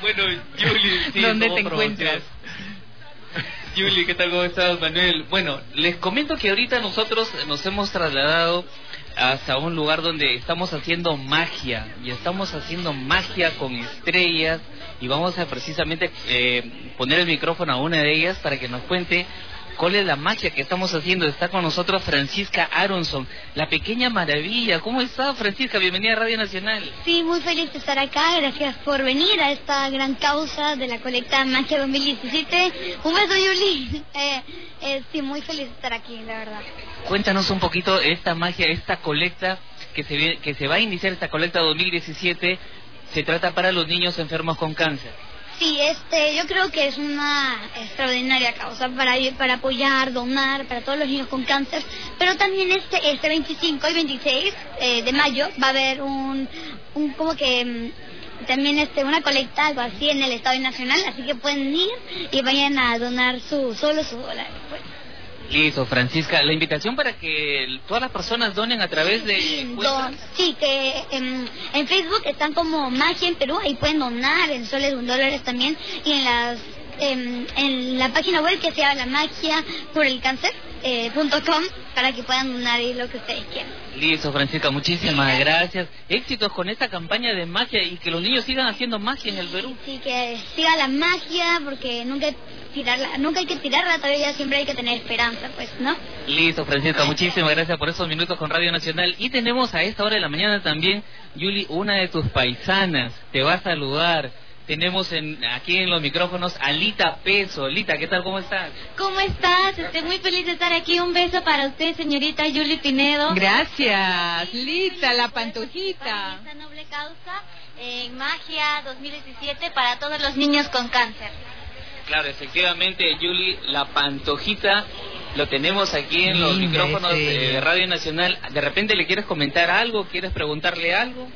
bueno, Julie, ¿dónde te encuentras? Julie, ¿qué tal? ¿Cómo estás, Manuel? Bueno, les comento que ahorita nosotros nos hemos trasladado hasta un lugar donde estamos haciendo magia y estamos haciendo magia con estrellas y vamos a precisamente eh, poner el micrófono a una de ellas para que nos cuente ¿Cuál es la magia que estamos haciendo? Está con nosotros Francisca Aronson, la pequeña maravilla. ¿Cómo está, Francisca? Bienvenida a Radio Nacional. Sí, muy feliz de estar acá. Gracias por venir a esta gran causa de la colecta Magia 2017. Un beso, Yuli. Eh, eh, sí, muy feliz de estar aquí, la verdad. Cuéntanos un poquito esta magia, esta colecta que se, que se va a iniciar, esta colecta 2017. Se trata para los niños enfermos con cáncer. Sí, este, yo creo que es una extraordinaria causa para para apoyar, donar para todos los niños con cáncer. Pero también este, este 25 y 26 eh, de mayo va a haber un, un como que mm, también este una colecta algo así en el Estado Nacional, así que pueden ir y vayan a donar su solo su dólar. Pues. Listo, Francisca. La invitación para que todas las personas donen a través de... Sí, que en, Facebook están como Magia en Perú, ahí pueden donar en soles un dólares también. Y en las en, la página web que se llama la magia por el cáncer eh, para que puedan donar ahí lo que ustedes quieran. Listo, Francisca, muchísimas gracias. Éxitos con esta campaña de magia y que los niños sigan haciendo magia en el Perú. Sí, que siga la magia porque nunca tirarla, nunca hay que tirarla, todavía siempre hay que tener esperanza, pues, ¿no? Listo, Francisca, muchísimas gracias por esos minutos con Radio Nacional. Y tenemos a esta hora de la mañana también, Yuli, una de tus paisanas, te va a saludar. Tenemos en, aquí en los micrófonos a Lita Peso. Lita, ¿qué tal? ¿Cómo estás? ¿Cómo estás? Estoy muy feliz de estar aquí. Un beso para usted, señorita Yuli Pinedo. Gracias, Lita, la pantojita. Esta noble causa en Magia 2017 para todos los niños con cáncer. Claro, efectivamente, Julie, la pantojita lo tenemos aquí en los micrófonos de Radio Nacional. ¿De repente le quieres comentar algo? ¿Quieres preguntarle algo?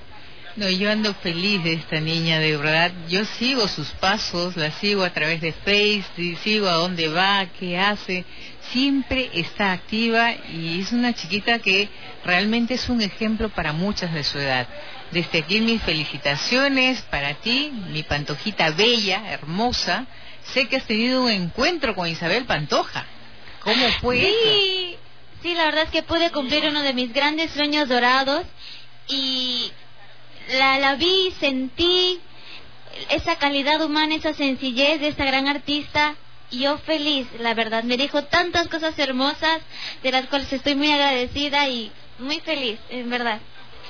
No, yo ando feliz de esta niña, de verdad. Yo sigo sus pasos, la sigo a través de Facebook, sigo a dónde va, qué hace. Siempre está activa y es una chiquita que realmente es un ejemplo para muchas de su edad. Desde aquí mis felicitaciones para ti, mi pantojita bella, hermosa sé que has tenido un encuentro con Isabel Pantoja. ¿Cómo fue sí, Sí, la verdad es que pude cumplir uno de mis grandes sueños dorados y la, la vi, sentí esa calidad humana, esa sencillez de esta gran artista. Y yo feliz, la verdad. Me dijo tantas cosas hermosas de las cuales estoy muy agradecida y muy feliz, en verdad.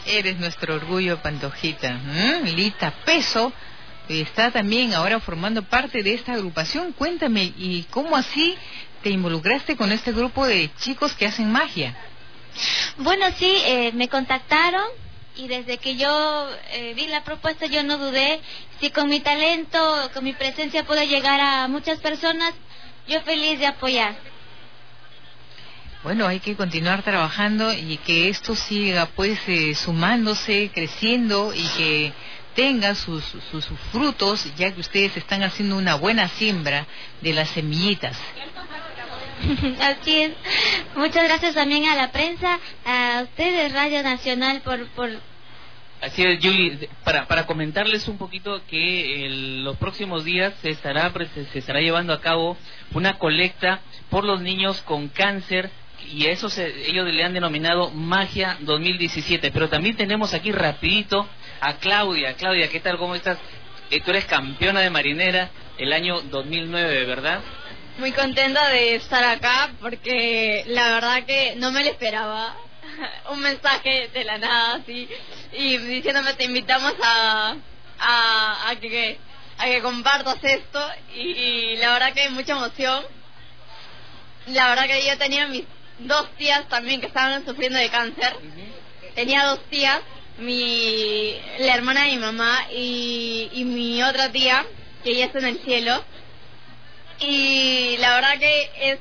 Eres nuestro orgullo, Pantojita. Lita Peso está también ahora formando parte de esta agrupación. Cuéntame, ¿y cómo así te involucraste con este grupo de chicos que hacen magia? Bueno, sí, eh, me contactaron y desde que yo eh, vi la propuesta yo no dudé. Si con mi talento, con mi presencia puedo llegar a muchas personas, yo feliz de apoyar. Bueno, hay que continuar trabajando y que esto siga pues eh, sumándose, creciendo y que tenga sus, sus, frutos, ya que ustedes están haciendo una buena siembra de las semillitas. Así es. Muchas gracias también a la prensa, a ustedes, Radio Nacional, por... por... Así es, Julie, para, para comentarles un poquito que los próximos días se estará, se estará llevando a cabo una colecta por los niños con cáncer y eso ellos le han denominado Magia 2017. Pero también tenemos aquí rapidito a Claudia. Claudia, ¿qué tal? ¿Cómo estás? Eh, tú eres campeona de marinera el año 2009, ¿verdad? Muy contenta de estar acá porque la verdad que no me lo esperaba. Un mensaje de la nada así y diciéndome te invitamos a, a, a que a que compartas esto y, la verdad que hay mucha emoción. La verdad que yo tenía mis dos tías también que estaban sufriendo de cáncer. Tenía dos tías mi la hermana de mi mamá y, y mi otra tía, que ella está en el cielo. Y la verdad que es,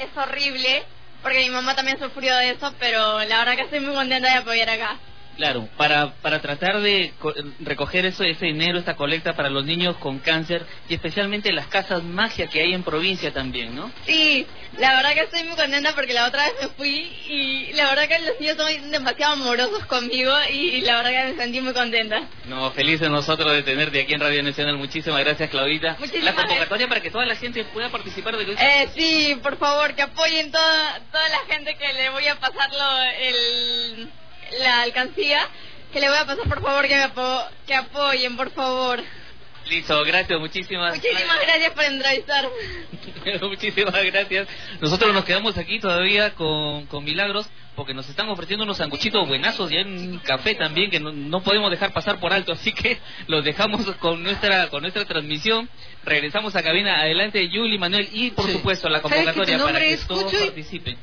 es horrible, porque mi mamá también sufrió de eso, pero la verdad que estoy muy contenta de apoyar acá. Claro, para, para tratar de co- recoger eso, ese dinero, esta colecta para los niños con cáncer y especialmente las casas magia que hay en provincia también, ¿no? Sí, la verdad que estoy muy contenta porque la otra vez me fui y la verdad que los niños son demasiado amorosos conmigo y la verdad que me sentí muy contenta. No, felices nosotros de tenerte aquí en Radio Nacional. Muchísimas gracias, Claudita. Muchísimas la convocatoria para que toda la gente pueda participar de Eh, sí, por favor, que apoyen toda, toda la gente que le voy a pasar lo- el, la alcancía, que le voy a pasar por favor que, me apo- que apoyen, por favor. Listo, gracias, muchísimas Muchísimas gracias por entrevistarme. Muchísimas gracias. Nosotros nos quedamos aquí todavía con, con Milagros porque nos están ofreciendo unos sanguchitos buenazos y hay un café también que no, no podemos dejar pasar por alto, así que los dejamos con nuestra con nuestra transmisión. Regresamos a cabina. Adelante, Yuli, Manuel y por Sí. supuesto la ¿Sabes que tu convocatoria para que todos participen.